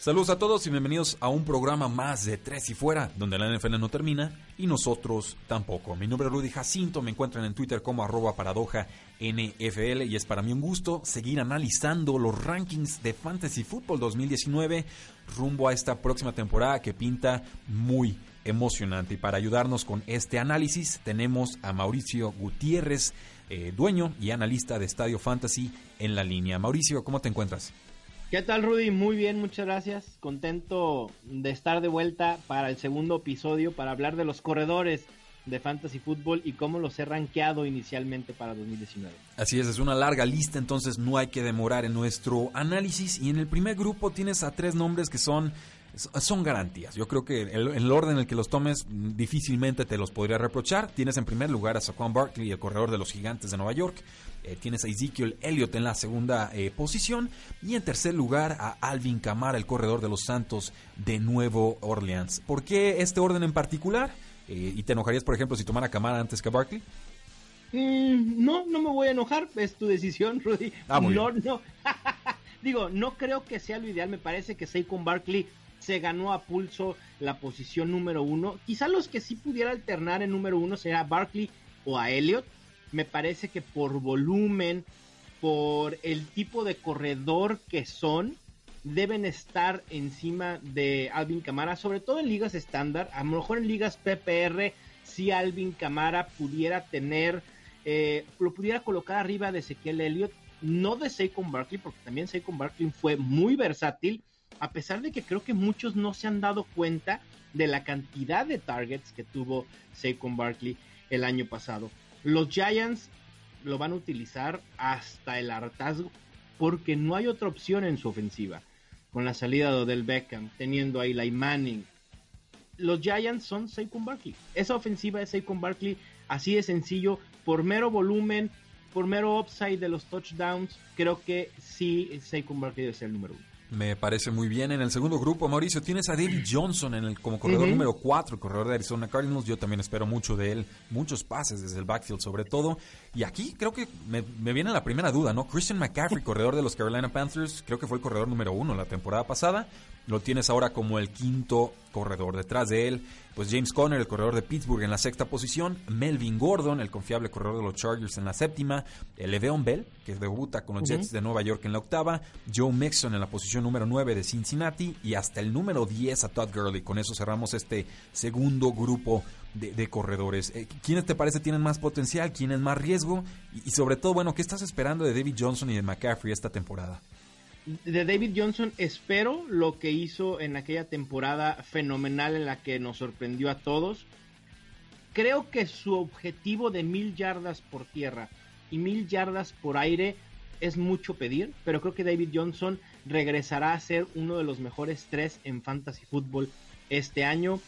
Saludos a todos y bienvenidos a un programa más de Tres y Fuera, donde la NFL no termina y nosotros tampoco. Mi nombre es Rudy Jacinto, me encuentran en Twitter como arroba paradoja NFL y es para mí un gusto seguir analizando los rankings de Fantasy Football 2019 rumbo a esta próxima temporada que pinta muy emocionante. Y para ayudarnos con este análisis tenemos a Mauricio Gutiérrez, eh, dueño y analista de Estadio Fantasy en la línea. Mauricio, ¿cómo te encuentras? ¿Qué tal, Rudy? Muy bien, muchas gracias. Contento de estar de vuelta para el segundo episodio para hablar de los corredores de Fantasy Football y cómo los he rankeado inicialmente para 2019. Así es, es una larga lista, entonces no hay que demorar en nuestro análisis. Y en el primer grupo tienes a tres nombres que son son garantías. Yo creo que el, el, orden en el que los tomes difícilmente te los podría reprochar. Tienes en primer lugar a Saquon Barkley, el corredor de los Gigantes de Nueva York. Eh, tienes a Ezekiel Elliott en la segunda eh, posición. Y en tercer lugar a Alvin Kamara, el corredor de los Santos de Nuevo Orleans. ¿Por qué este orden en particular? Eh, ¿Y te enojarías, por ejemplo, si tomara a Kamara antes que a Barkley? Mm, no, no me voy a enojar. Es tu decisión, Rudy. Ah, no, no. Digo, no creo que sea lo ideal. Me parece que Saquon Barkley se ganó a pulso la posición número uno. Quizá los que sí pudiera alternar en número uno sea Barkley o a Elliott. Me parece que por volumen, por el tipo de corredor que son, deben estar encima de Alvin Camara, sobre todo en ligas estándar. A lo mejor en ligas PPR, si Alvin Camara pudiera tener, eh, lo pudiera colocar arriba de Ezequiel Elliott, no de Saquon Barkley, porque también Saquon Barkley fue muy versátil a pesar de que creo que muchos no se han dado cuenta de la cantidad de targets que tuvo Saquon Barkley el año pasado. Los Giants lo van a utilizar hasta el hartazgo porque no hay otra opción en su ofensiva. Con la salida de Odell Beckham, teniendo a Eli Manning. Los Giants son Saquon Barkley. Esa ofensiva es Saquon Barkley así de sencillo, por mero volumen, por mero upside de los touchdowns, creo que sí Saquon Barkley debe ser el número uno. Me parece muy bien. En el segundo grupo, Mauricio, tienes a David Johnson en el, como corredor uh -huh. número 4, el corredor de Arizona Cardinals. Yo también espero mucho de él, muchos pases desde el backfield sobre todo. Y aquí creo que me, me viene la primera duda, ¿no? Christian McCaffrey, corredor de los Carolina Panthers, creo que fue el corredor número uno la temporada pasada. Lo tienes ahora como el quinto corredor. Detrás de él, pues James Conner, el corredor de Pittsburgh en la sexta posición. Melvin Gordon, el confiable corredor de los Chargers en la séptima. El Le'Veon Bell, que debuta con los Jets uh -huh. de Nueva York en la octava. Joe Mixon en la posición número 9 de Cincinnati. Y hasta el número 10 a Todd Gurley. Con eso cerramos este segundo grupo de, de corredores. Eh, ¿Quiénes te parece tienen más potencial? ¿Quiénes más riesgo? Y, y sobre todo, bueno, ¿qué estás esperando de David Johnson y de McCaffrey esta temporada? De David Johnson espero lo que hizo en aquella temporada fenomenal en la que nos sorprendió a todos. Creo que su objetivo de mil yardas por tierra y mil yardas por aire es mucho pedir, pero creo que David Johnson regresará a ser uno de los mejores tres en fantasy fútbol este año.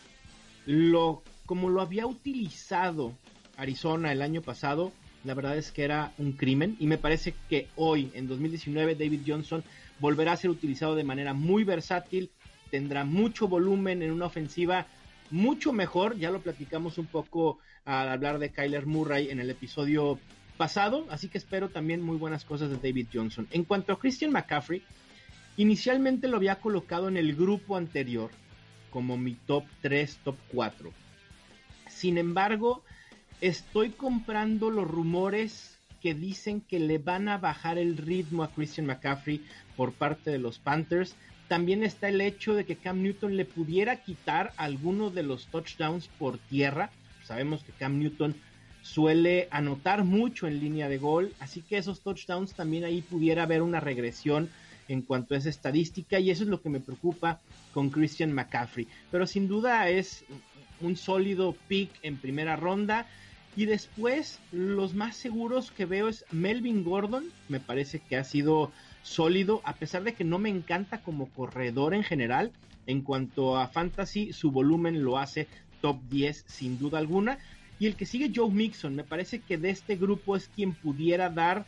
Lo, como lo había utilizado Arizona el año pasado, la verdad es que era un crimen y me parece que hoy, en 2019, David Johnson volverá a ser utilizado de manera muy versátil, tendrá mucho volumen en una ofensiva mucho mejor, ya lo platicamos un poco al hablar de Kyler Murray en el episodio pasado, así que espero también muy buenas cosas de David Johnson. En cuanto a Christian McCaffrey, inicialmente lo había colocado en el grupo anterior como mi top 3, top 4. Sin embargo, estoy comprando los rumores que dicen que le van a bajar el ritmo a Christian McCaffrey por parte de los Panthers. También está el hecho de que Cam Newton le pudiera quitar algunos de los touchdowns por tierra. Sabemos que Cam Newton suele anotar mucho en línea de gol, así que esos touchdowns también ahí pudiera haber una regresión en cuanto a esa estadística y eso es lo que me preocupa con Christian McCaffrey. Pero sin duda es un sólido pick en primera ronda Y después, los más seguros que veo es Melvin Gordon. Me parece que ha sido sólido, a pesar de que no me encanta como corredor en general. En cuanto a fantasy, su volumen lo hace top 10 sin duda alguna. Y el que sigue Joe Mixon, me parece que de este grupo es quien pudiera dar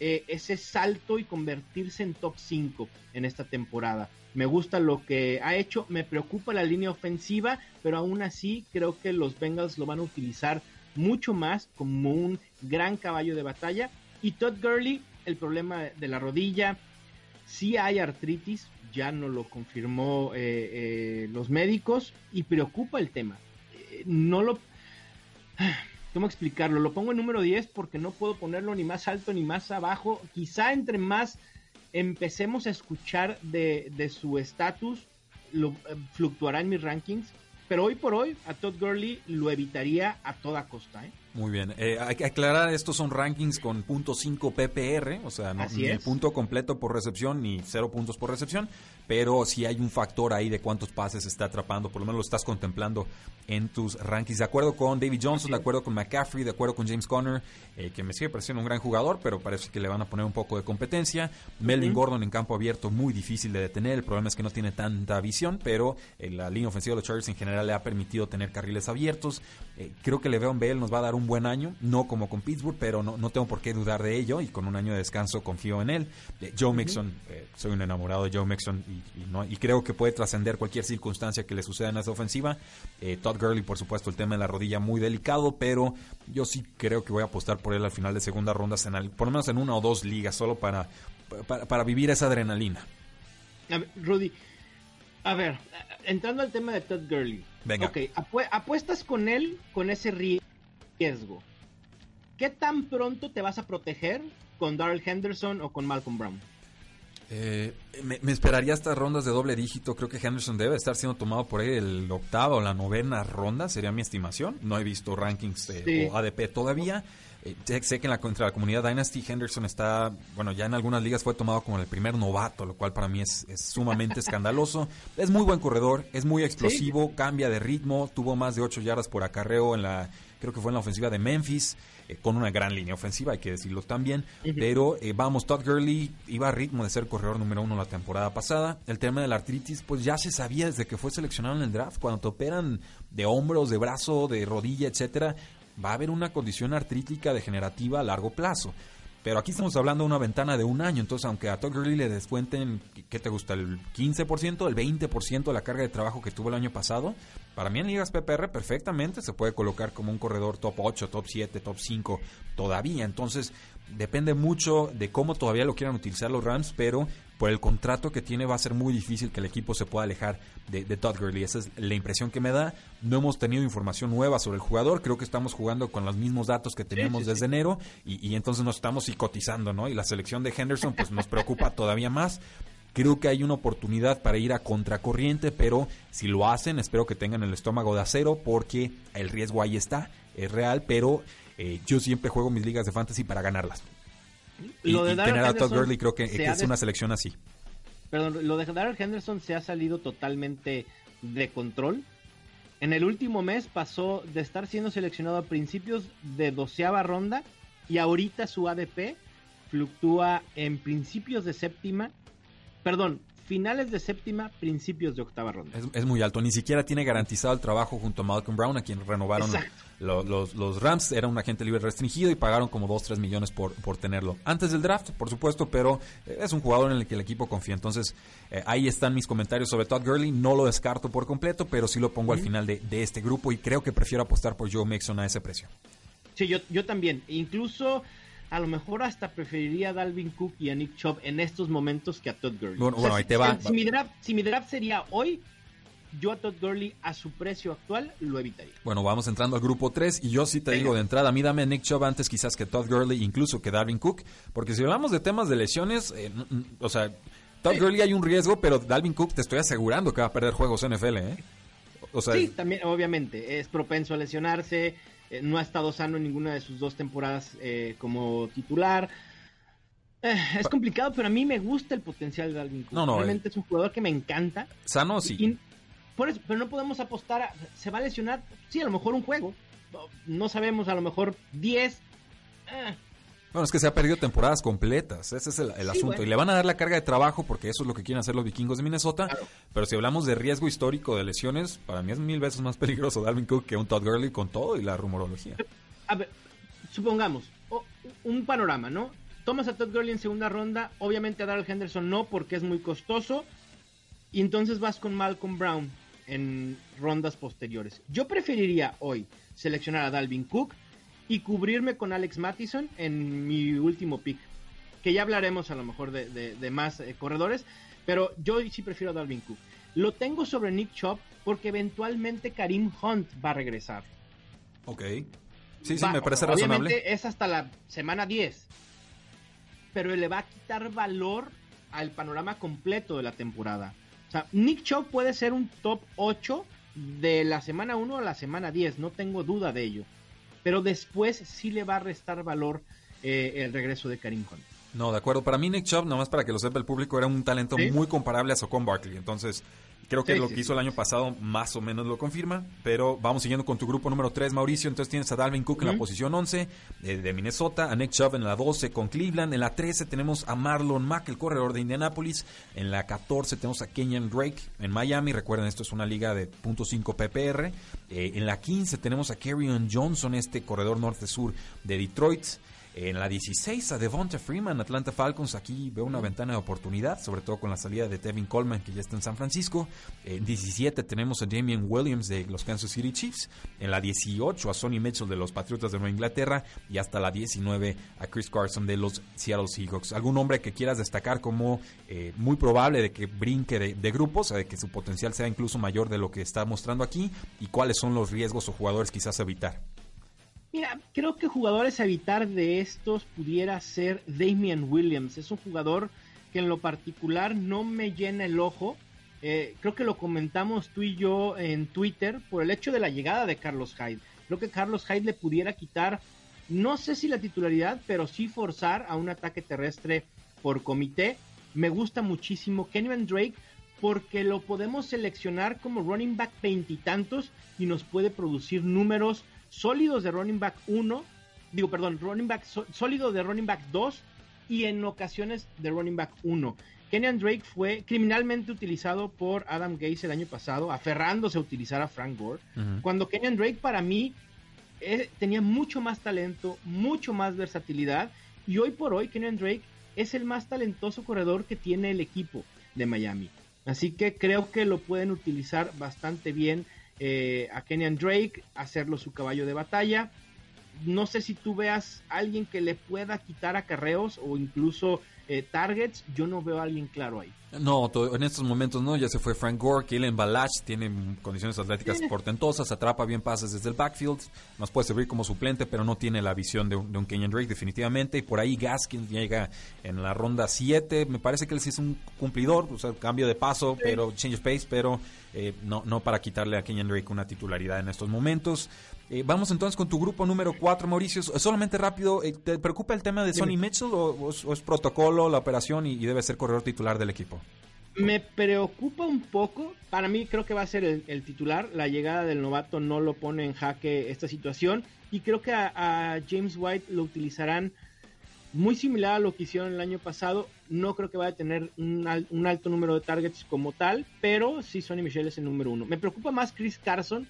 eh, ese salto y convertirse en top 5 en esta temporada. Me gusta lo que ha hecho, me preocupa la línea ofensiva, pero aún así creo que los Bengals lo van a utilizar mucho más como un gran caballo de batalla. Y Todd Gurley, el problema de la rodilla, si hay artritis, ya no lo confirmó eh, eh, los médicos y preocupa el tema. Eh, no lo... ¿Cómo explicarlo? Lo pongo en número 10 porque no puedo ponerlo ni más alto ni más abajo. Quizá entre más empecemos a escuchar de, de su estatus, lo fluctuará en mis rankings pero hoy por hoy a Todd Gurley lo evitaría a toda costa. ¿eh? Muy bien. Eh, hay que aclarar, estos son rankings con .5 PPR, o sea, no, ni el punto completo por recepción ni cero puntos por recepción, pero si hay un factor ahí de cuántos pases está atrapando, por lo menos lo estás contemplando en tus rankings. De acuerdo con David Johnson, de acuerdo con McCaffrey, de acuerdo con James Conner, eh, que me sigue pareciendo un gran jugador, pero parece que le van a poner un poco de competencia. Melvin Gordon en campo abierto, muy difícil de detener. El problema es que no tiene tanta visión, pero eh, la línea ofensiva de los Chargers en general le ha permitido tener carriles abiertos. creo que Le'Veon Bell nos va a dar un buen año, no como con Pittsburgh, pero no, no tengo por qué dudar de ello y con un año de descanso confío en él. Eh, Joe Mixon, eh, soy un enamorado de Joe Mixon y, no, y creo que puede trascender cualquier circunstancia que le suceda en esa ofensiva. Eh, Todd Gurley, por supuesto, el tema de la rodilla muy delicado, pero yo sí creo que voy a apostar por él al final de segunda ronda, por lo menos en una o dos ligas, solo para, para, vivir esa adrenalina. Rudy, a ver, entrando al tema de Todd Gurley. Venga. Ok, apuestas con él con ese riesgo. ¿Qué tan pronto te vas a proteger con Darrell Henderson o con Malcolm Brown? Eh, me, esperaría hasta rondas de doble dígito. Creo que Henderson debe estar siendo tomado por ahí el octava o la novena ronda, sería mi estimación. No he visto rankings o ADP todavía. Eh, sé que en la, contra la comunidad Dynasty Henderson está, bueno, ya en algunas ligas fue tomado como el primer novato, lo cual para mí es, sumamente escandaloso. Es muy buen corredor, es muy explosivo, cambia de ritmo, tuvo más de 8 yardas por acarreo en la, creo que fue en la ofensiva de Memphis, eh, con una gran línea ofensiva, hay que decirlo también. Pero eh, vamos, Todd Gurley iba a ritmo de ser corredor número uno la temporada pasada. El tema de la artritis, pues ya se sabía desde que fue seleccionado en el draft, cuando te operan de hombros, de brazo, de rodilla, etcétera va a haber una condición artrítica degenerativa a largo plazo. Pero aquí estamos hablando de una ventana de un año, entonces aunque a Todd Gurley le descuenten, ¿qué te gusta? ¿El 15%, el 20% de la carga de trabajo que tuvo el año pasado? Para mí en ligas PPR perfectamente se puede colocar como un corredor top 8, top 7, top 5 todavía. Entonces depende mucho de cómo todavía lo quieran utilizar los Rams, pero por el contrato que tiene va a ser muy difícil que el equipo se pueda alejar de, Todd Gurley. Esa es la impresión que me da. No hemos tenido información nueva sobre el jugador. Creo que estamos jugando con los mismos datos que teníamos desde enero y, entonces nos estamos psicotizando, ¿no? Y la selección de Henderson pues nos preocupa todavía más. Creo que hay una oportunidad para ir a contracorriente, pero si lo hacen, espero que tengan el estómago de acero porque el riesgo ahí está, es real, pero eh, yo siempre juego mis ligas de fantasy para ganarlas. Y, tener a Todd Gurley creo que, es una selección así. Perdón, lo de Darrell Henderson se ha salido totalmente de control. En el último mes pasó de estar siendo seleccionado a principios de doceava ronda y ahorita su ADP fluctúa en principios de séptima, perdón, finales de séptima, principios de octava ronda. Es, muy alto, ni siquiera tiene garantizado el trabajo junto a Malcolm Brown, a quien renovaron los, los, Rams. Era un agente libre restringido y pagaron como 2, 3 millones por, por tenerlo. Antes del draft, por supuesto, pero eh, es un jugador en el que el equipo confía. Entonces, eh, ahí están mis comentarios sobre Todd Gurley. No lo descarto por completo, pero sí lo pongo al final de, de, este grupo y creo que prefiero apostar por Joe Mixon a ese precio. Sí, yo, yo también. Incluso a lo mejor hasta preferiría a Dalvin Cook y a Nick Chubb en estos momentos que a Todd Gurley. Bueno, ahí te va. Si, mi draft, si mi draft sería hoy, yo a Todd Gurley a su precio actual lo evitaría. Bueno, vamos entrando al grupo 3 y yo sí te digo de entrada, a mí dame a Nick Chubb antes quizás que Todd Gurley, incluso que Dalvin Cook, porque si hablamos de temas de lesiones, eh, o sea, Todd Gurley hay un riesgo, pero Dalvin Cook te estoy asegurando que va a perder juegos NFL, ¿eh? O sea, sí, también, obviamente, es propenso a lesionarse eh, no ha estado sano en ninguna de sus dos temporadas eh, como titular. Eh, es complicado, pero a mí me gusta el potencial de Alvin Cook. No, no, Realmente es un jugador que me encanta. Sano, sí. por eso, pero no podemos apostar a, ¿Se va a lesionar? Sí, a lo mejor un juego. no sabemos, a lo mejor 10. Bueno, es que se ha perdido temporadas completas, ese es el, asunto. Y le van a dar la carga de trabajo porque eso es lo que quieren hacer los vikingos de Minnesota. Pero si hablamos de riesgo histórico de lesiones, para mí es mil veces más peligroso Dalvin Cook que un Todd Gurley con todo y la rumorología. A ver, supongamos, un panorama, ¿no? Tomas a Todd Gurley en segunda ronda, obviamente a Darrell Henderson no porque es muy costoso. Y entonces vas con Malcolm Brown en rondas posteriores. Yo preferiría hoy seleccionar a Dalvin Cook y cubrirme con Alex Mattison en mi último pick. Que ya hablaremos a lo mejor de, más eh, corredores, pero yo sí prefiero a Dalvin Cook. Lo tengo sobre Nick Chop porque eventualmente Karim Hunt va a regresar. Ok. Sí, sí, me parece razonable. Es hasta la semana 10. Pero le va a quitar valor al panorama completo de la temporada. O sea, Nick Chop puede ser un top 8 de la semana 1 a la semana 10, no tengo duda de ello pero después sí le va a restar valor eh, el regreso de Karim Hunt. No, de acuerdo. Para mí Nick Chubb, nomás para que lo sepa el público, era un talento muy comparable a Socon Barkley. Entonces, Creo que lo que hizo el año pasado más o menos lo confirma, pero vamos siguiendo con tu grupo número 3, Mauricio. Entonces tienes a Dalvin Cook en la posición 11 eh, de Minnesota, a Nick Chubb en la 12 con Cleveland. En la 13 tenemos a Marlon Mack, el corredor de Indianapolis. En la 14 tenemos a Kenyan Drake en Miami. Recuerden, esto es una liga de .5 PPR. Eh, en la 15 tenemos a Kerryon Johnson, este corredor norte-sur de Detroit. En la 16 a Devonta Freeman, Atlanta Falcons. Aquí veo una ventana de oportunidad, sobre todo con la salida de Tevin Coleman, que ya está en San Francisco. En 17 tenemos a Damian Williams de los Kansas City Chiefs. En la 18 a Sonny Mitchell de los Patriotas de Nueva Inglaterra. Y hasta la 19 a Chris Carson de los Seattle Seahawks. ¿Algún hombre que quieras destacar como eh, muy probable de que brinque de, de grupos, de que su potencial sea incluso mayor de lo que está mostrando aquí? ¿Y cuáles son los riesgos o jugadores quizás a evitar? Mira, creo que jugadores a evitar de estos pudiera ser Damian Williams. Es un jugador que en lo particular no me llena el ojo. Eh, creo que lo comentamos tú y yo en Twitter por el hecho de la llegada de Carlos Hyde. Creo que Carlos Hyde le pudiera quitar, no sé si la titularidad, pero sí forzar a un ataque terrestre por comité. Me gusta muchísimo Kenyon Drake porque lo podemos seleccionar como running back veintitantos y nos puede producir números sólidos de running back 1, digo, perdón, running back sólido de running back 2 y en ocasiones de running back 1. Kenyan Drake fue criminalmente utilizado por Adam Gates el año pasado, aferrándose a utilizar a Frank Gore, cuando Kenyan Drake para mí eh, tenía mucho más talento, mucho más versatilidad y hoy por hoy Kenyan Drake es el más talentoso corredor que tiene el equipo de Miami. Así que creo que lo pueden utilizar bastante bien eh, a Kenyan Drake, hacerlo su caballo de batalla. No sé si tú veas a alguien que le pueda quitar acarreos o incluso eh, targets. Yo no veo a alguien claro ahí. No, en estos momentos no, ya se fue Frank Gore, Kellen Balach tiene condiciones atléticas portentosas, atrapa bien pases desde el backfield, nos puede servir como suplente, pero no tiene la visión de un, Kenyan Drake definitivamente, y por ahí Gaskin llega en la ronda 7, me parece que él sí es un cumplidor, o sea, cambio de paso, pero change of pace, pero eh, no, no para quitarle a Kenyan Drake una titularidad en estos momentos. Eh, vamos entonces con tu grupo número 4, Mauricio. Solamente rápido, eh, ¿te preocupa el tema de Sonny Mitchell o, es protocolo la operación y, debe ser corredor titular del equipo? Me preocupa un poco. Para mí creo que va a ser el, titular. La llegada del novato no lo pone en jaque esta situación. Y creo que a, James White lo utilizarán muy similar a lo que hicieron el año pasado. No creo que vaya a tener un, un alto número de targets como tal. Pero sí Sonny Michel es el número uno. Me preocupa más Chris Carson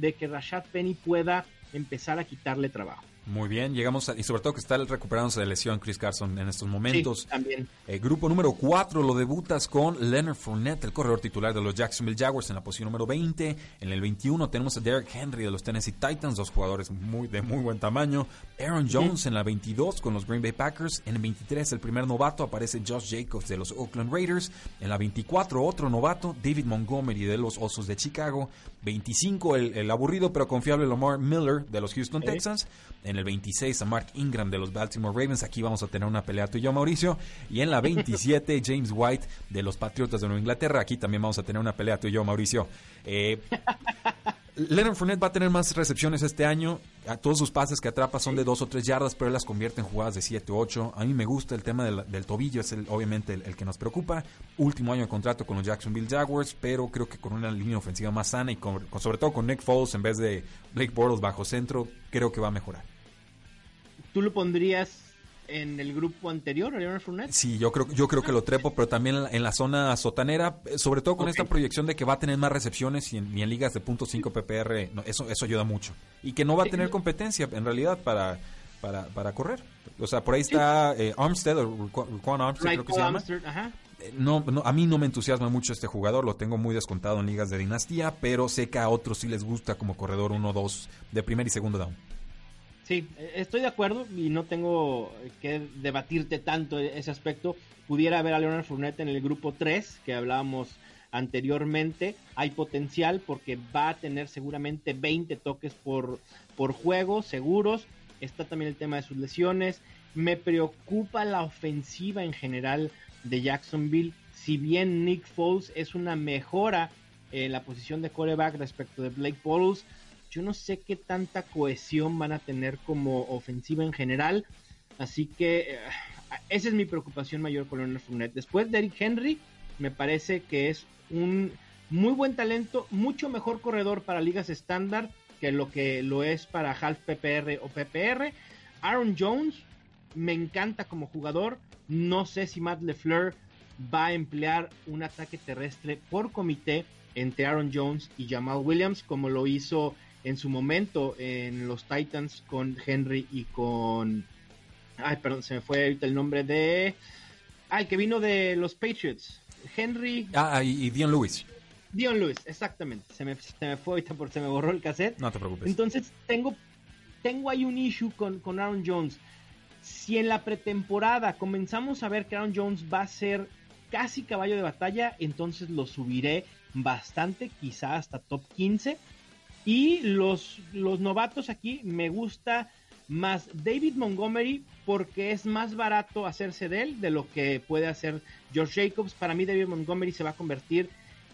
de que Rashad Penny pueda empezar a quitarle trabajo. Muy bien, llegamos y sobre todo que está recuperándose de lesión Chris Carson en estos momentos. Sí, también. Eh, grupo número 4 lo debutas con Leonard Fournette, el corredor titular de los Jacksonville Jaguars en la posición número 20. En el 21 tenemos a Derek Henry de los Tennessee Titans, dos jugadores muy de muy buen tamaño. Aaron Jones en la 22 con los Green Bay Packers. En el 23 el primer novato aparece Josh Jacobs de los Oakland Raiders. En la 24 otro novato, David Montgomery de los Osos de Chicago. 25 el, aburrido pero confiable Lamar Miller de los Houston Texans. En el 26 a Mark Ingram de los Baltimore Ravens. Aquí vamos a tener una pelea tú y yo, Mauricio. Y en la 27 James White de los Patriotas de Nueva Inglaterra. Aquí también vamos a tener una pelea tú y yo, Mauricio. Eh, Leonard Fournette va a tener más recepciones este año. A todos sus pases que atrapa son de dos o tres yardas, pero él las convierte en jugadas de 7 o 8. A mí me gusta el tema del, tobillo, es el, obviamente el, que nos preocupa. Último año de contrato con los Jacksonville Jaguars, pero creo que con una línea ofensiva más sana y sobre todo con Nick Foles en vez de Blake Bortles bajo centro, creo que va a mejorar. ¿Tú lo pondrías en el grupo anterior, Leonard Fournette? Sí, yo creo, yo creo que lo trepo, pero también en la, zona sotanera, eh, sobre todo con esta proyección de que va a tener más recepciones y en, ligas de .5 PPR, eso, eso ayuda mucho. Y que no va a tener competencia, en realidad, para, para, para correr. O sea, por ahí está eh, Armstead, o Juan Armstead creo que se llama. Eh, no, no, a mí no me entusiasma mucho este jugador, lo tengo muy descontado en ligas de dinastía, pero sé que a otros sí les gusta como corredor 1-2 de primer y segundo down. Sí, estoy de acuerdo y no tengo que debatirte tanto ese aspecto. Pudiera haber a Leonard Fournette en el grupo 3 que hablábamos anteriormente. Hay potencial porque va a tener seguramente 20 toques por, por juego, seguros. Está también el tema de sus lesiones. Me preocupa la ofensiva en general de Jacksonville. Si bien Nick Foles es una mejora en la posición de coreback respecto de Blake Bortles, yo no sé qué tanta cohesión van a tener como ofensiva en general. Así que eh, esa es mi preocupación mayor con Leonard Fournette. Después de Henry, me parece que es un muy buen talento, mucho mejor corredor para ligas estándar que lo que lo es para half PPR o PPR. Aaron Jones me encanta como jugador. No sé si Matt LeFleur va a emplear un ataque terrestre por comité entre Aaron Jones y Jamal Williams como lo hizo en su momento en los Titans con Henry y con... Ay, perdón, se me fue ahorita el nombre de... Ay, que vino de los Patriots. Henry... Ah, y, Dion Lewis. Dion Lewis, exactamente. Se me, se me fue ahorita porque se me borró el cassette. No te preocupes. Entonces, tengo, tengo ahí un issue con, con Aaron Jones. Si en la pretemporada comenzamos a ver que Aaron Jones va a ser casi caballo de batalla, entonces lo subiré bastante, quizá hasta top 15 y los, los novatos aquí me gusta más David Montgomery porque es más barato hacerse de él de lo que puede hacer George Jacobs. Para mí David Montgomery se va a convertir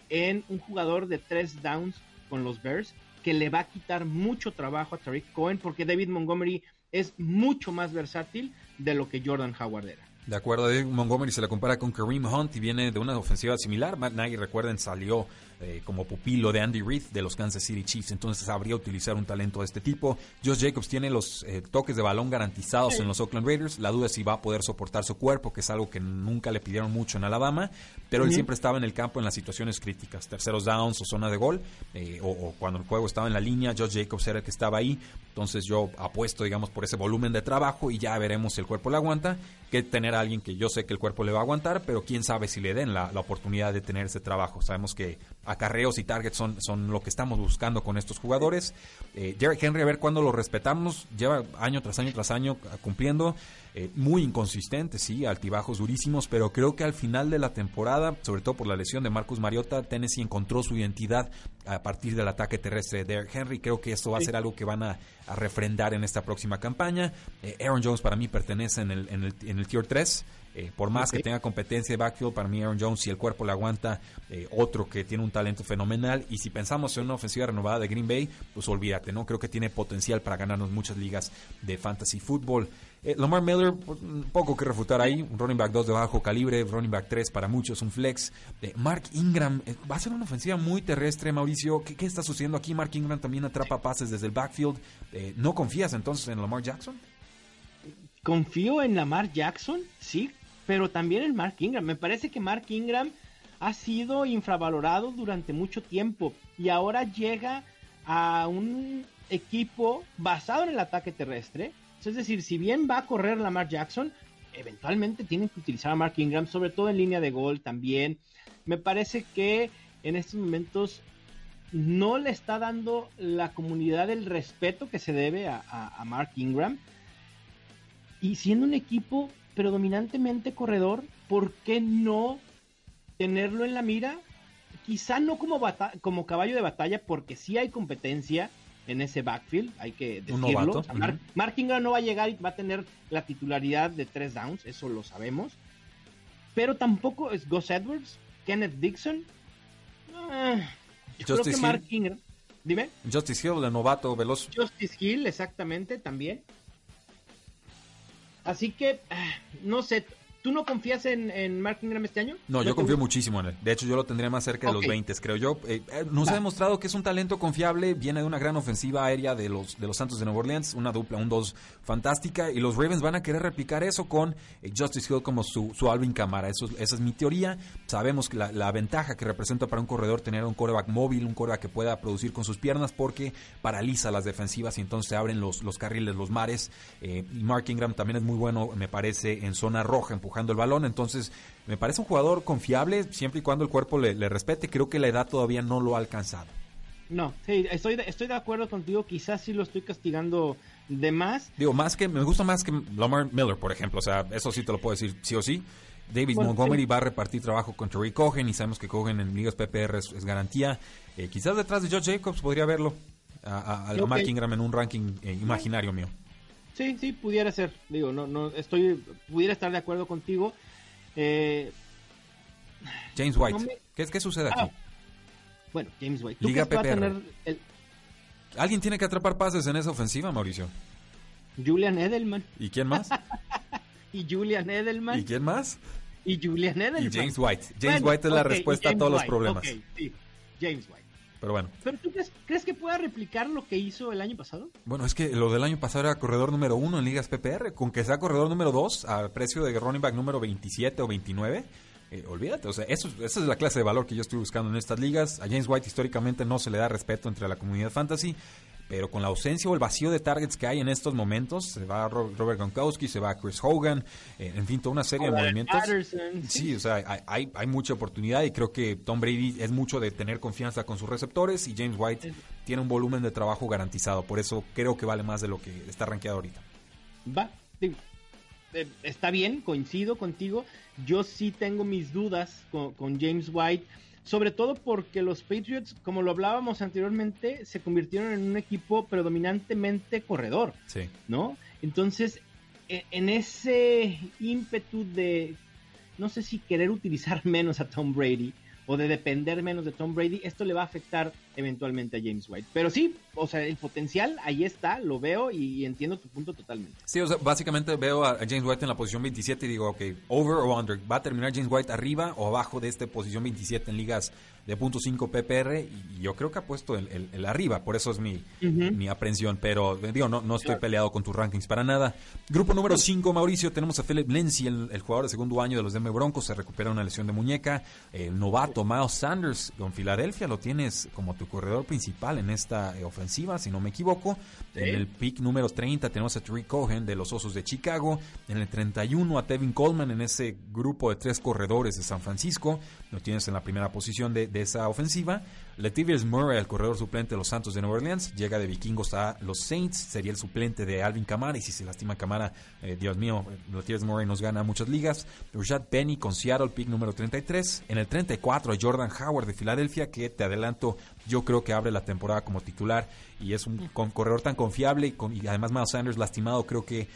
en un jugador de tres downs con los Bears que le va a quitar mucho trabajo a Tariq Cohen porque David Montgomery es mucho más versátil de lo que Jordan Howard era. De acuerdo, David Montgomery se le compara con Kareem Hunt y viene de una ofensiva similar. Matt Nagy, recuerden, salió eh, como pupilo de Andy Reid de los Kansas City Chiefs, entonces sabría utilizar un talento de este tipo. Josh Jacobs tiene los eh, toques de balón garantizados en los Oakland Raiders. La duda es si va a poder soportar su cuerpo, que es algo que nunca le pidieron mucho en Alabama, pero él siempre estaba en el campo en las situaciones críticas, terceros downs o zona de gol, eh, o, cuando el juego estaba en la línea, Josh Jacobs era el que estaba ahí. Entonces yo apuesto, digamos, por ese volumen de trabajo y ya veremos si el cuerpo le aguanta, que tener a alguien que yo sé que el cuerpo le va a aguantar, pero quién sabe si le den la, la oportunidad de tener ese trabajo. Sabemos que acarreos y targets son, son lo que estamos buscando con estos jugadores. Eh, Derek Henry, a ver cuándo lo respetamos, lleva año tras año tras año cumpliendo. Eh, muy inconsistente, sí, altibajos durísimos, pero creo que al final de la temporada, sobre todo por la lesión de Marcus Mariota, Tennessee encontró su identidad a partir del ataque terrestre de Derek Henry. Creo que esto va a ser algo que van a, refrendar en esta próxima campaña. Eh, Aaron Jones para mí pertenece en el, en el, en el Tier 3. Eh, por más que tenga competencia de backfield, para mí Aaron Jones, si el cuerpo le aguanta, eh, otro que tiene un talento fenomenal. Y si pensamos en una ofensiva renovada de Green Bay, pues olvídate, ¿no? Creo que tiene potencial para ganarnos muchas ligas de fantasy fútbol. Eh, Lamar Miller, pues, poco que refutar ahí, un running back 2 de bajo calibre, running back 3 para muchos, un flex. Mark Ingram, va a ser una ofensiva muy terrestre, Mauricio. ¿Qué, ¿Qué, está sucediendo aquí? Mark Ingram también atrapa pases desde el backfield. ¿No confías entonces en Lamar Jackson? Confío en Lamar Jackson, sí, pero también el Mark Ingram. Me parece que Mark Ingram ha sido infravalorado durante mucho tiempo y ahora llega a un equipo basado en el ataque terrestre. Es decir, si bien va a correr Lamar Jackson, eventualmente tienen que utilizar a Mark Ingram, sobre todo en línea de gol también. Me parece que en estos momentos no le está dando la comunidad el respeto que se debe a, a Mark Ingram. Y siendo un equipo predominantemente corredor, ¿por qué no tenerlo en la mira? Quizá no como, como caballo de batalla, porque sí hay competencia en ese backfield, hay que decirlo. Mark, Ingram no va a llegar y va a tener la titularidad de tres downs, eso lo sabemos. Pero tampoco es Gus Edwards, Kenneth Dixon. Ah, yo creo que Mark Ingram. Dime. Justice Hill, el novato veloz. Justice Hill, exactamente, también. Así que, ah, no sé, ¿Tú no confías en, en Mark Ingram este año? No, yo confío muchísimo en él. De hecho, yo lo tendría más cerca de los 20, creo yo. Eh, eh, nos ha demostrado que es un talento confiable, viene de una gran ofensiva aérea de los, de los Santos de Nueva Orleans, una dupla, un dos fantástica, y los Ravens van a querer replicar eso con eh, Justice Hill como su, su Alvin Camara. Eso, esa es mi teoría. Sabemos que la, ventaja que representa para un corredor tener un coreback móvil, un coreback que pueda producir con sus piernas, porque paraliza las defensivas y entonces se abren los, los carriles, los mares. y Mark Ingram también es muy bueno, me parece, en zona roja, empujando el balón. Entonces, me parece un jugador confiable siempre y cuando el cuerpo le, respete. Creo que la edad todavía no lo ha alcanzado. No, sí, estoy de, estoy de acuerdo contigo. Quizás sí lo estoy castigando de más. Digo, más que me gusta más que Lamar Miller, por ejemplo. O sea, eso sí te lo puedo decir sí o sí. David Montgomery va a repartir trabajo con Terry Cohen y sabemos que Cohen en ligas PPR es, garantía. Eh, quizás detrás de George Jacobs podría verlo a, a, Mark Ingram en un ranking eh, imaginario mío. Sí, sí, pudiera ser. Digo, no, no, estoy, pudiera estar de acuerdo contigo. Eh, James White. ¿Qué, ¿Qué, sucede aquí? Ah, bueno, James White. Liga PPR. Alguien tiene que atrapar pases en esa ofensiva, Mauricio. Julian Edelman. ¿Y quién más? y Julian Edelman. ¿Y quién más? Y Julian Edelman. Y James White. James White es la respuesta a todos los problemas. sí. James White. Pero bueno. ¿Pero tú crees, que pueda replicar lo que hizo el año pasado? Bueno, es que lo del año pasado era corredor número uno en ligas PPR. Con que sea corredor número dos al precio de running back número 27 o 29, eh, olvídate. O sea, eso, esa es la clase de valor que yo estoy buscando en estas ligas. A James White históricamente no se le da respeto entre la comunidad fantasy pero con la ausencia o el vacío de targets que hay en estos momentos, se va Robert Gronkowski, se va Chris Hogan, eh, en fin, toda una serie de movimientos. Sí, o sea, hay, hay, mucha oportunidad y creo que Tom Brady es mucho de tener confianza con sus receptores y James White tiene un volumen de trabajo garantizado, por eso creo que vale más de lo que está rankeado ahorita. Va, eh, está bien, coincido contigo. Yo sí tengo mis dudas con, con James White sobre todo porque los Patriots, como lo hablábamos anteriormente, se convirtieron en un equipo predominantemente corredor, sí. ¿no? Entonces, e, en ese ímpetu de, no sé si querer utilizar menos a Tom Brady, o de depender menos de Tom Brady, esto le va a afectar eventualmente a James White. Pero sí, o sea, el potencial ahí está, lo veo y, entiendo tu punto totalmente. Sí, o sea, básicamente veo a James White en la posición 27 y digo, ok, over o under, ¿va a terminar James White arriba o abajo de esta posición 27 en ligas de .5 PPR? Y yo creo que ha puesto el, arriba, por eso es mi, mi aprensión, pero digo, no, no estoy peleado con tus rankings para nada. Grupo número 5, Mauricio, tenemos a Philip Lindsay, el, jugador de segundo año de los Denver Broncos, se recupera una lesión de muñeca, el novato Miles Sanders con Filadelfia, lo tienes como tu corredor principal en esta eh, ofensiva, si no me equivoco. En el pick número 30 tenemos a Tariq Cohen de los Osos de Chicago. En el 31 a Tevin Coleman en ese grupo de tres corredores de San Francisco. Lo tienes en la primera posición de, esa ofensiva. Latavius Murray, el corredor suplente de los Santos de Nueva Orleans, llega de Vikingos a los Saints. Sería el suplente de Alvin Kamara. Y si se lastima Kamara, eh, Dios mío, Latavius Murray nos gana muchas ligas. Rashad Penny con Seattle, pick número 33. En el 34 a Jordan Howard de Filadelfia, que te adelanto, yo creo que abre la temporada como titular y es un corredor tan confiable y, con, y además Miles Sanders lastimado, creo que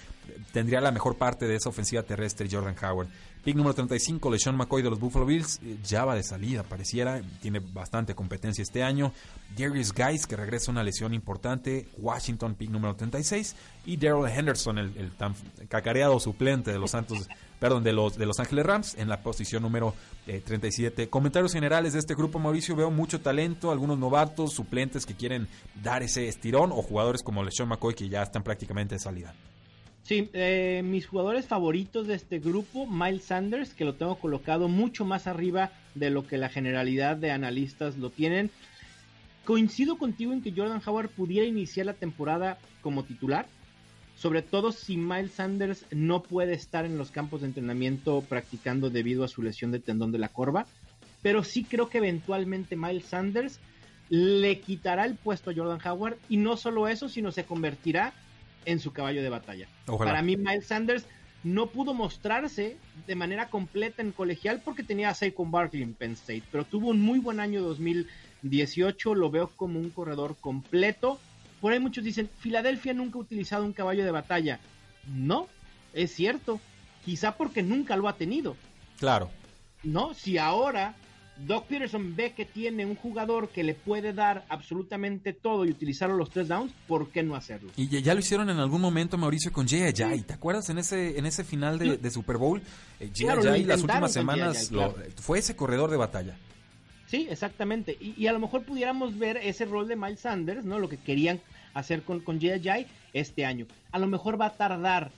tendría la mejor parte de esa ofensiva terrestre Jordan Howard. Pick número 35, LeSean McCoy de los Buffalo Bills, eh, ya va de salida, pareciera, tiene bastante competencia este año. Darius Guys, que regresa una lesión importante, Washington, pick número 36, y Daryl Henderson, el, tan cacareado suplente de los Santos, perdón, de los, de los Ángeles Rams, en la posición número 37. Eh, Comentarios generales de este grupo, Mauricio, veo mucho talento, algunos novatos, suplentes que quieren dar ese estirón, o jugadores como LeSean McCoy que ya están prácticamente de salida. Sí, eh, mis jugadores favoritos de este grupo, Miles Sanders, que lo tengo colocado mucho más arriba de lo que la generalidad de analistas lo tienen. Coincido contigo en que Jordan Howard pudiera iniciar la temporada como titular, sobre todo si Miles Sanders no puede estar en los campos de entrenamiento practicando debido a su lesión de tendón de la corva. Pero sí creo que eventualmente Miles Sanders le quitará el puesto a Jordan Howard y no solo eso, sino se convertirá en su caballo de batalla. Para mí, Miles Sanders no pudo mostrarse de manera completa en colegial porque tenía a Saquon Barkley en Penn State, pero tuvo un muy buen año 2018, lo veo como un corredor completo. Por ahí muchos dicen, Filadelfia nunca ha utilizado un caballo de batalla. No, es cierto, quizá porque nunca lo ha tenido. Claro. No, si ahora Doc Peterson ve que tiene un jugador que le puede dar absolutamente todo y utilizarlo los tres downs, ¿por qué no hacerlo? Y ya, lo hicieron en algún momento, Mauricio, con Jay Ajay. ¿Te acuerdas en ese, en ese final de, Super Bowl? Eh, Jay las últimas semanas fue ese corredor de batalla. Sí, exactamente. Y, a lo mejor pudiéramos ver ese rol de Miles Sanders, ¿no? Lo que querían hacer con, con Jay este año. A lo mejor va a tardar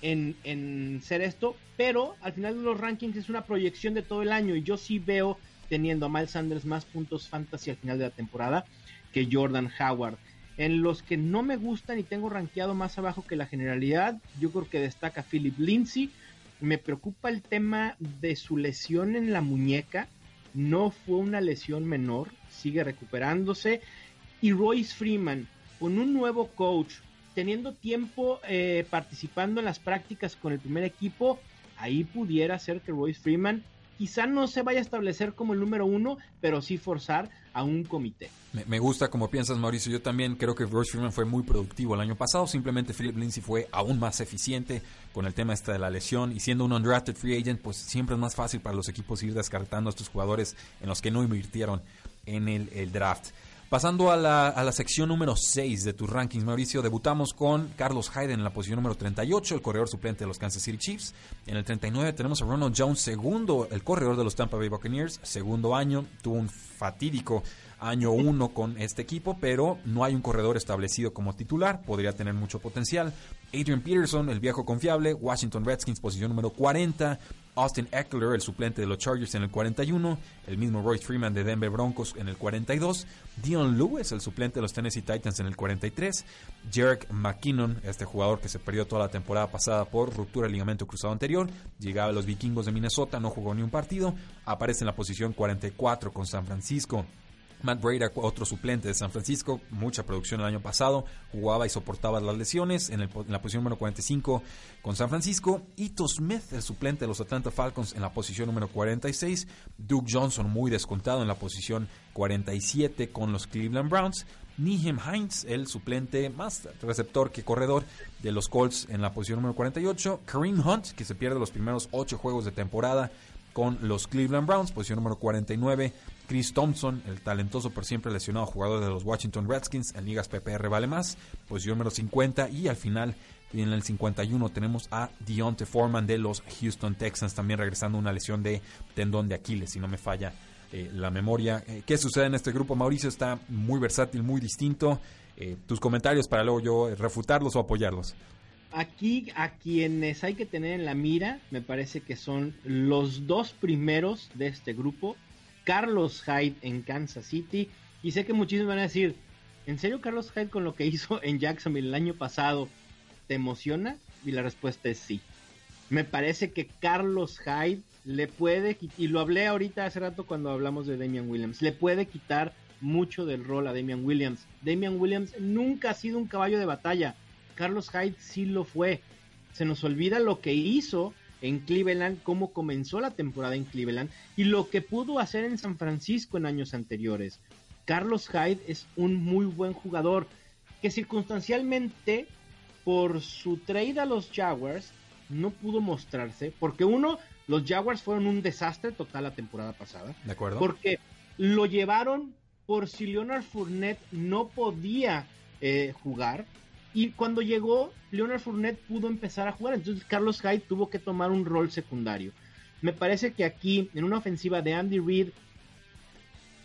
en, en ser esto, pero al final de los rankings es una proyección de todo el año y yo sí veo teniendo a Miles Sanders más puntos fantasy al final de la temporada que Jordan Howard. En los que no me gustan y tengo rankeado más abajo que la generalidad, yo creo que destaca Philip Lindsay. Me preocupa el tema de su lesión en la muñeca. No fue una lesión menor, sigue recuperándose. Y Royce Freeman, con un nuevo coach, teniendo tiempo eh, participando en las prácticas con el primer equipo, ahí pudiera ser que Royce Freeman quizá no se vaya a establecer como el número uno, pero sí forzar a un comité. Me, gusta como piensas, Mauricio. Yo también creo que Royce Freeman fue muy productivo el año pasado. Simplemente Philip Lindsay fue aún más eficiente con el tema este de la lesión. Y siendo un undrafted free agent, pues siempre es más fácil para los equipos ir descartando a estos jugadores en los que no invirtieron en el draft. Pasando a la, a la sección número 6 de tus rankings, Mauricio, debutamos con Carlos Hayden en la posición número 38, el corredor suplente de los Kansas City Chiefs. En el 39 tenemos a Ronald Jones, segundo, el corredor de los Tampa Bay Buccaneers, segundo año, tuvo un fatídico año 1 con este equipo, pero no hay un corredor establecido como titular, podría tener mucho potencial. Adrian Peterson, el viejo confiable, Washington Redskins, posición número 40, Austin Eckler, el suplente de los Chargers en el 41, el mismo Royce Freeman de Denver Broncos en el 42, Dion Lewis, el suplente de los Tennessee Titans en el 43, Jarek McKinnon, este jugador que se perdió toda la temporada pasada por ruptura del ligamento cruzado anterior, llegaba a los vikingos de Minnesota, no jugó ni un partido, aparece en la posición 44 con San Francisco. Matt Breda, otro suplente de San Francisco, mucha producción el año pasado, jugaba y soportaba las lesiones en, la posición número 45 con San Francisco. Ito Smith, el suplente de los Atlanta Falcons en la posición número 46. Duke Johnson, muy descontado en la posición 47 con los Cleveland Browns. Nihem Hines, el suplente más receptor que corredor de los Colts en la posición número 48. Kareem Hunt, que se pierde los primeros 8 juegos de temporada con los Cleveland Browns, posición número 49. Chris Thompson, el talentoso por siempre lesionado jugador de los Washington Redskins en ligas PPR vale más, posición número 50 y al final en el 51 tenemos a Deontay Foreman de los Houston Texans también regresando una lesión de tendón de Aquiles, si no me falla eh, la memoria. Eh, ¿Qué sucede en este grupo? Mauricio está muy versátil, muy distinto. Eh, tus comentarios para luego yo refutarlos o apoyarlos. Aquí a quienes hay que tener en la mira, me parece que son los dos primeros de este grupo, Carlos Hyde en Kansas City. Y sé que muchísimos van a decir, ¿en serio Carlos Hyde con lo que hizo en Jacksonville el año pasado te emociona? Y la respuesta es sí. Me parece que Carlos Hyde le puede, y lo hablé ahorita hace rato cuando hablamos de Damian Williams, le puede quitar mucho del rol a Damian Williams. Damian Williams nunca ha sido un caballo de batalla. Carlos Hyde sí lo fue. Se nos olvida lo que hizo en Cleveland, cómo comenzó la temporada en Cleveland y lo que pudo hacer en San Francisco en años anteriores. Carlos Hyde es un muy buen jugador que circunstancialmente por su trade a los Jaguars no pudo mostrarse porque uno, los Jaguars fueron un desastre total la temporada pasada. De acuerdo. Porque lo llevaron por si Leonard Fournette no podía eh, jugar y cuando llegó, Leonard Fournette pudo empezar a jugar. Entonces Carlos Hyde tuvo que tomar un rol secundario. Me parece que aquí, en una ofensiva de Andy Reid,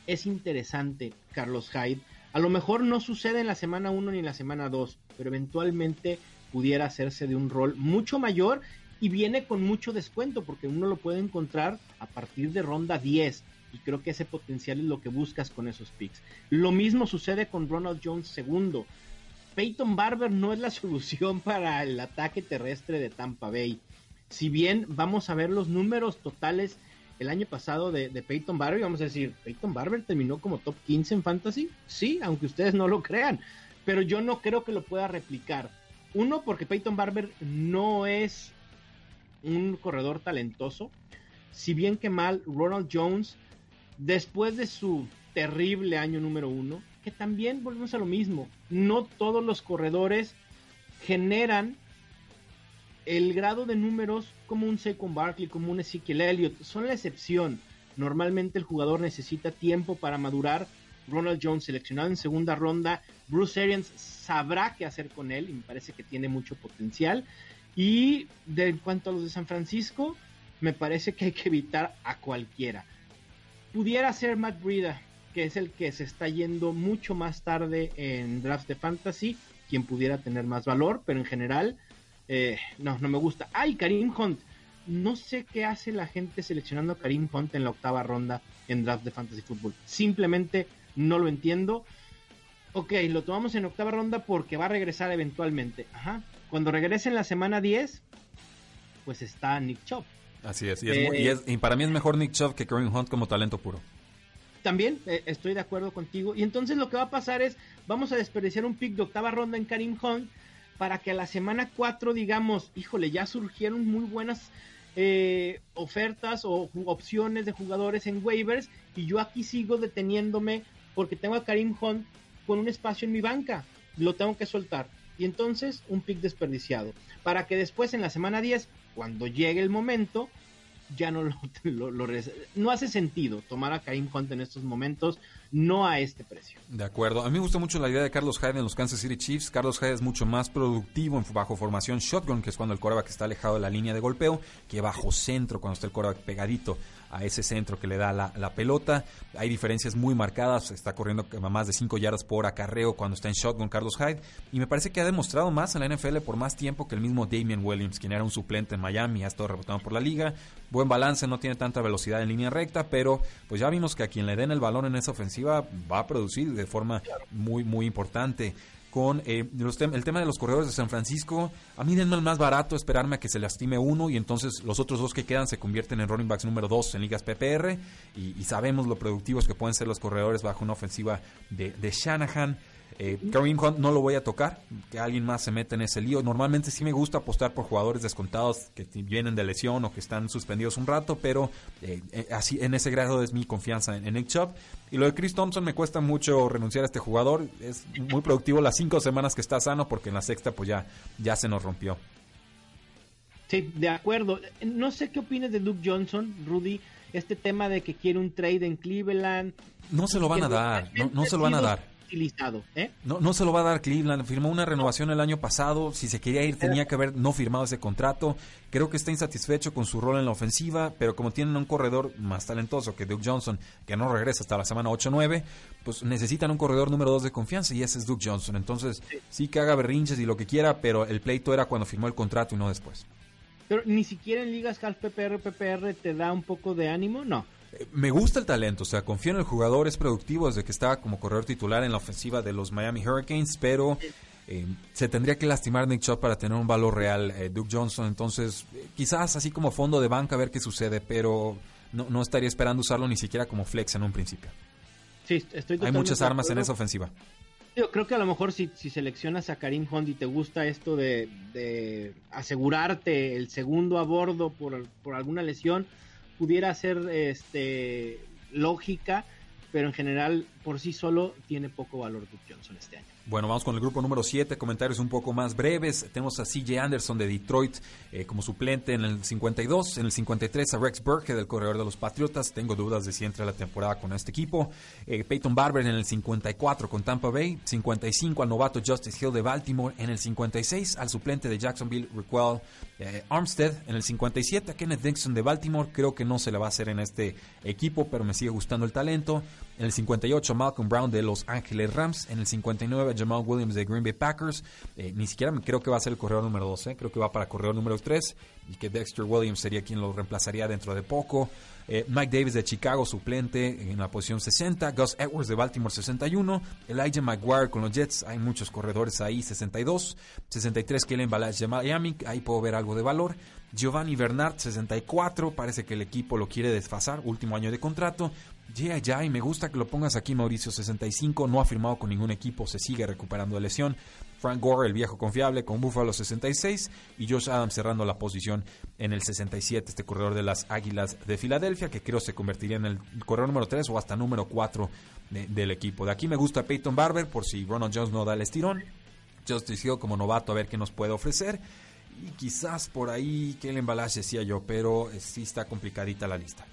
es interesante Carlos Hyde. A lo mejor no sucede en la semana 1 ni en la semana 2, pero eventualmente pudiera hacerse de un rol mucho mayor y viene con mucho descuento porque uno lo puede encontrar a partir de ronda 10 y creo que ese potencial es lo que buscas con esos picks. Lo mismo sucede con Ronald Jones segundo. Peyton Barber no es la solución para el ataque terrestre de Tampa Bay. Si bien vamos a ver los números totales el año pasado de, Peyton Barber, vamos a decir, Peyton Barber terminó como top 15 en fantasy. Sí, aunque ustedes no lo crean, pero yo no creo que lo pueda replicar. Uno, porque Peyton Barber no es un corredor talentoso. Si bien que mal, Ronald Jones, después de su terrible año número uno, que también volvemos a lo mismo. No todos los corredores generan el grado de números como un Saquon Barkley, como un Ezekiel Elliott. Son la excepción. Normalmente el jugador necesita tiempo para madurar. Ronald Jones seleccionado en segunda ronda. Bruce Arians sabrá qué hacer con él y me parece que tiene mucho potencial. Y de, en cuanto a los de San Francisco, me parece que hay que evitar a cualquiera. Pudiera ser Matt Breida, que es el que se está yendo mucho más tarde en draft de fantasy, quien pudiera tener más valor, pero en general, eh, no, no me gusta. Ay, Karim Hunt. No sé qué hace la gente seleccionando a Karim Hunt en la octava ronda en draft de fantasy fútbol. Simplemente no lo entiendo. Ok, lo tomamos en octava ronda porque va a regresar eventualmente. Ajá. Cuando regrese en la semana 10, pues está Nick Chubb. Así es y, es, y, para mí es mejor Nick Chubb que Kareem Hunt como talento puro. También eh, estoy de acuerdo contigo. Y entonces lo que va a pasar es, vamos a desperdiciar un pick de octava ronda en Karim Hunt para que a la semana 4 digamos, híjole, ya surgieron muy buenas eh, ofertas o opciones de jugadores en waivers y yo aquí sigo deteniéndome porque tengo a Karim Hunt con un espacio en mi banca. Lo tengo que soltar. Y entonces un pick desperdiciado. Para que después en la semana 10 cuando llegue el momento, ya no lo, lo, no hace sentido tomar a Karim Hunt en estos momentos, no a este precio. De acuerdo. A mí me gusta mucho la idea de Carlos Hyde en los Kansas City Chiefs. Carlos Hyde es mucho más productivo en bajo formación shotgun, que es cuando el coreback está alejado de la línea de golpeo, que bajo centro, cuando está el coreback pegadito a ese centro que le da la, pelota. Hay diferencias muy marcadas, está corriendo más de 5 yardas por acarreo cuando está en shotgun Carlos Hyde. Y me parece que ha demostrado más en la NFL por más tiempo que el mismo Damian Williams, quien era un suplente en Miami, ha estado rebotando por la liga. Buen balance, no tiene tanta velocidad en línea recta, pero pues ya vimos que a quien le den el balón en esa ofensiva va a producir de forma muy, muy importante con eh, el tema de los corredores de San Francisco. A mí denme el más barato, esperarme a que se lastime uno y entonces los otros dos que quedan se convierten en running backs número dos en ligas PPR y, sabemos lo productivos que pueden ser los corredores bajo una ofensiva de, de Shanahan. Eh, Kareem Hunt no lo voy a tocar, que alguien más se mete en ese lío. Normalmente sí me gusta apostar por jugadores descontados que vienen de lesión o que están suspendidos un rato, pero eh, eh, así en ese grado es mi confianza en, Nick Chubb. Y lo de Chris Thompson me cuesta mucho renunciar a este jugador. Es muy productivo las cinco semanas que está sano, porque en la sexta pues ya, ya se nos rompió. Sí, de acuerdo. No sé qué opinas de Luke Johnson, Rudy. Este tema de que quiere un trade en Cleveland. No se lo van a dar, no, no se lo van a dar ¿eh? No, no se lo va a dar Cleveland. Firmó una renovación el año pasado. Si se quería ir, tenía que haber no firmado ese contrato. Creo que está insatisfecho con su rol en la ofensiva, pero como tienen un corredor más talentoso que Duke Johnson, que no regresa hasta la semana 8-9, pues necesitan un corredor número 2 de confianza y ese es Duke Johnson. Entonces, sí. que haga berrinches y lo que quiera, pero el pleito era cuando firmó el contrato y no después. Pero ni siquiera en ligas half PPR, PPR te da un poco de ánimo, no me gusta el talento, o sea, confío en el jugador, es productivo desde que estaba como corredor titular en la ofensiva de los Miami Hurricanes, pero eh, se tendría que lastimar Nick Chubb para tener un valor real, eh, Duke Johnson, entonces eh, quizás así como fondo de banca a ver qué sucede, pero no, estaría esperando usarlo ni siquiera como flex en un principio. Sí, estoy Hay muchas armas en esa ofensiva. Yo creo que a lo mejor si, si seleccionas a Karim Hunt y te gusta esto de, de asegurarte el segundo a bordo por, por alguna lesión, pudiera ser este, lógica, pero en general por sí solo tiene poco valor Duke Johnson este año. Bueno, vamos con el grupo número 7, comentarios un poco más breves. Tenemos a CJ Anderson de Detroit eh, como suplente en el 52, en el 53 a Rex Burke del corredor de los Patriotas. Tengo dudas de si entra la temporada con este equipo. Eh, Peyton Barber en el 54 con Tampa Bay, 55 al novato Justice Hill de Baltimore, en el 56 al suplente de Jacksonville, Requel eh, Armstead, en el 57 a Kenneth Dixon de Baltimore. Creo que no se le va a hacer en este equipo, pero me sigue gustando el talento. En el 58 Malcolm Brown de Los Ángeles Rams, en el 59 Jamal Williams de Green Bay Packers. Eh, ni siquiera creo que va a ser el corredor número 12, creo que va para corredor número 3 y que Dexter Williams sería quien lo reemplazaría dentro de poco. Eh, Mike Davis de Chicago, suplente en la posición 60. Gus Edwards de Baltimore, 61. Elijah McGuire con los Jets, hay muchos corredores ahí, 62. 63 Kellen Balazs de Miami, ahí puedo ver algo de valor. Giovanni Bernard, 64. Parece que el equipo lo quiere desfasar. Último año de contrato. Ya, ya, y me gusta que lo pongas aquí, Mauricio. 65. No ha firmado con ningún equipo. Se sigue recuperando de lesión. Frank Gore, el viejo confiable, con Buffalo 66. Y Josh Adams cerrando la posición en el 67. Este corredor de las Águilas de Filadelfia, que creo se convertiría en el corredor número 3 o hasta número 4 del equipo. De aquí me gusta Peyton Barber, por si Ronald Jones no da el estirón. Justice Hill como novato, a ver qué nos puede ofrecer. Y quizás por ahí Kellen Balash decía yo, pero sí está complicadita la lista.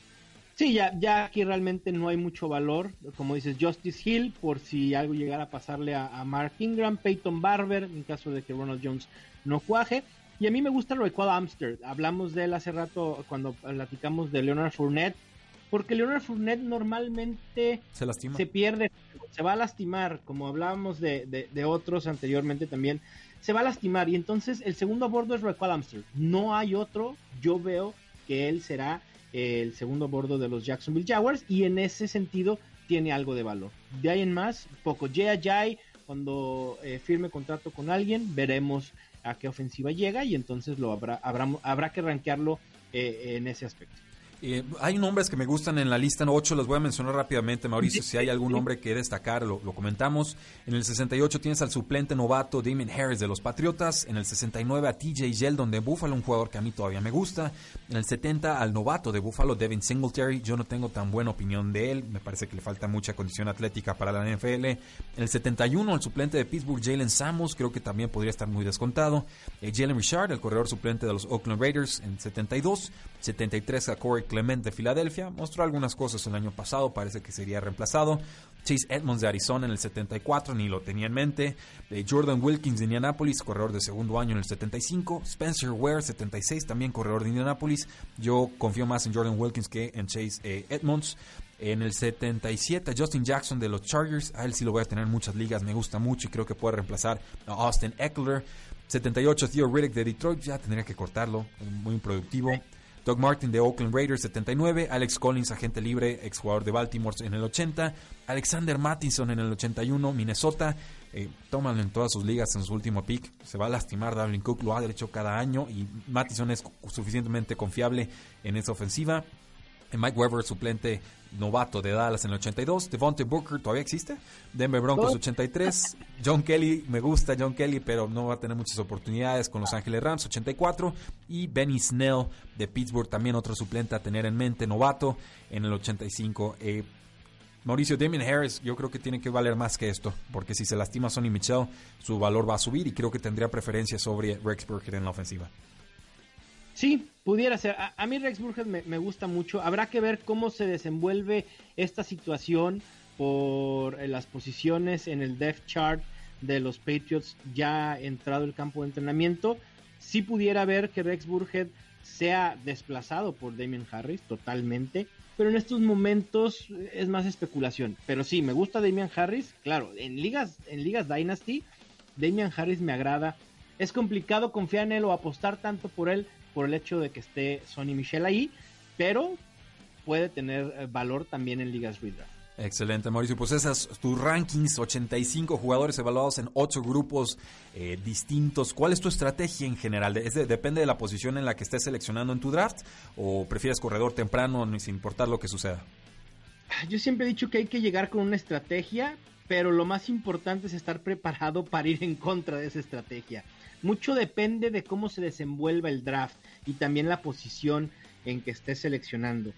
Sí, ya, ya aquí realmente no hay mucho valor. Como dices, Justice Hill, por si algo llegara a pasarle a, Mark Ingram, Peyton Barber, en caso de que Ronald Jones no cuaje. Y a mí me gusta Raquel Amster. Hablamos de él hace rato cuando platicamos de Leonard Fournette. Porque Leonard Fournette normalmente se, lastima. se pierde, se va a lastimar, como hablábamos de, de, otros anteriormente también, se va a lastimar. Y entonces el segundo a bordo es Raquel Amster. No hay otro. Yo veo que él será el segundo bordo de los Jacksonville Jaguars y en ese sentido tiene algo de valor. De ahí en más, poco. Jay Jay, cuando eh, firme contrato con alguien, veremos a qué ofensiva llega y entonces lo habrá, habrá, habrá que rankearlo eh, en ese aspecto. Eh, hay nombres que me gustan en la lista, no, ocho los voy a mencionar rápidamente, Mauricio, si hay algún nombre que destacar, lo, comentamos. En el 68 tienes al suplente novato Damien Harris de los Patriotas, en el 69 a TJ Yeldon de Buffalo, un jugador que a mí todavía me gusta, en el 70 al novato de Buffalo, Devin Singletary, yo no tengo tan buena opinión de él, me parece que le falta mucha condición atlética para la NFL. En el 71 al suplente de Pittsburgh, Jalen Samos, creo que también podría estar muy descontado. Eh, Jalen Richard, el corredor suplente de los Oakland Raiders, en 72, 73 a Corey De Filadelfia, mostró algunas cosas el año pasado, parece que sería reemplazado. Chase Edmonds de Arizona en el 74, ni lo tenía en mente. Eh, Jordan Wilkins de Indianapolis, corredor de segundo año en el 75. Spencer Ware, 76, también corredor de Indianapolis. Yo confío más en Jordan Wilkins que en Chase eh, Edmonds. En el 77, Justin Jackson de los Chargers. A él sí lo voy a tener en muchas ligas, me gusta mucho y creo que puede reemplazar a Austin Eckler. 78, Theo Riddick de Detroit, ya tendría que cortarlo, muy improductivo. Doug Martin de Oakland Raiders 79, Alex Collins, agente libre, exjugador de Baltimore en el 80, Alexander Mattison en el 81, Minnesota, eh, tómalo en todas sus ligas en su último pick, se va a lastimar, Dalvin Cook lo ha hecho cada año y Mattison es suficientemente confiable en esa ofensiva. Mike Weber, suplente novato de Dallas en el 82. Devontae Booker todavía existe. Denver Broncos 83. John Kelly, me gusta John Kelly, pero no va a tener muchas oportunidades con Los Ángeles Rams 84. Y Benny Snell de Pittsburgh, también otro suplente a tener en mente, novato en el 85. Eh, Mauricio Damien Harris, yo creo que tiene que valer más que esto, porque si se lastima Sonny Michel, su valor va a subir y creo que tendría preferencia sobre Rex Burkhead en la ofensiva. Sí, pudiera ser. A, mí Rex Burkhead me, gusta mucho. Habrá que ver cómo se desenvuelve esta situación por eh, las posiciones en el depth chart de los Patriots ya entrado el campo de entrenamiento. Sí pudiera ver que Rex Burkhead sea desplazado por Damien Harris totalmente, pero en estos momentos es más especulación. Pero sí, me gusta Damian Harris, claro, en ligas, en ligas Dynasty, Damian Harris me agrada. Es complicado confiar en él o apostar tanto por él por el hecho de que esté Sonny Michel ahí, pero puede tener eh, valor también en ligas redraft. Excelente, Mauricio. Pues esas tus rankings, 85 jugadores evaluados en 8 grupos eh, distintos. ¿Cuál es tu estrategia en general? ¿Depende de la posición en la que estés seleccionando en tu draft? ¿O prefieres corredor temprano sin importar lo que suceda? Yo siempre he dicho que hay que llegar con una estrategia, pero lo más importante es estar preparado para ir en contra de esa estrategia. Mucho depende de cómo se desenvuelva el draft y también la posición en que esté seleccionando.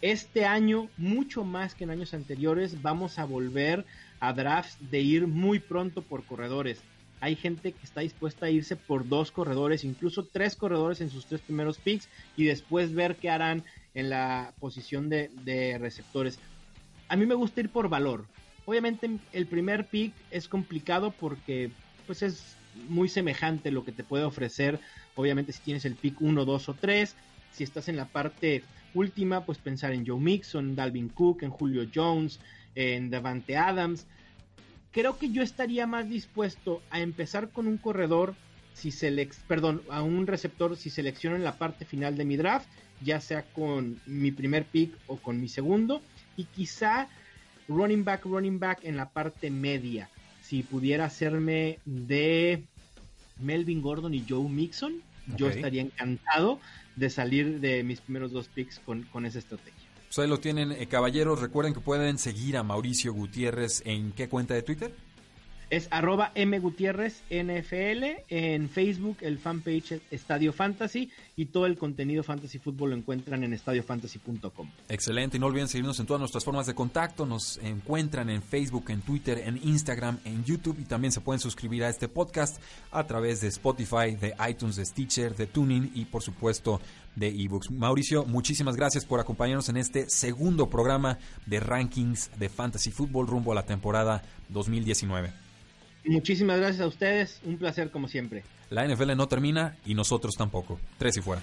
Este año, mucho más que en años anteriores, vamos a volver a drafts de ir muy pronto por corredores. Hay gente que está dispuesta a irse por dos corredores, incluso tres corredores en sus tres primeros picks y después ver qué harán en la posición de, receptores. A mí me gusta ir por valor. Obviamente el primer pick es complicado porque pues es muy semejante lo que te puede ofrecer, obviamente si tienes el pick 1, 2 o 3, si estás en la parte última, pues pensar en Joe Mixon, Dalvin Cook, en Julio Jones, en Davante Adams. Creo que yo estaría más dispuesto a empezar con un corredor si perdón, a un receptor si selecciono en la parte final de mi draft, ya sea con mi primer pick o con mi segundo, y quizá running back, running back en la parte media si pudiera hacerme de Melvin Gordon y Joe Mixon, yo estaría encantado de salir de mis primeros dos picks con, esa estrategia. Pues ahí lo tienen, eh, caballeros. Recuerden que pueden seguir a Mauricio Gutiérrez en qué cuenta de Twitter. Es arroba M Gutiérrez NFL, en Facebook el fanpage Estadio Fantasy y todo el contenido Fantasy Fútbol lo encuentran en estadiofantasy.com. Excelente, y no olviden seguirnos en todas nuestras formas de contacto, nos encuentran en Facebook, en Twitter, en Instagram, en YouTube y también se pueden suscribir a este podcast a través de Spotify, de iTunes, de Stitcher, de Tuning y por supuesto de ebooks. Mauricio, muchísimas gracias por acompañarnos en este segundo programa de rankings de Fantasy Football rumbo a la temporada 2019. Muchísimas gracias a ustedes, un placer como siempre. La NFL no termina y nosotros tampoco. Tres y fuera.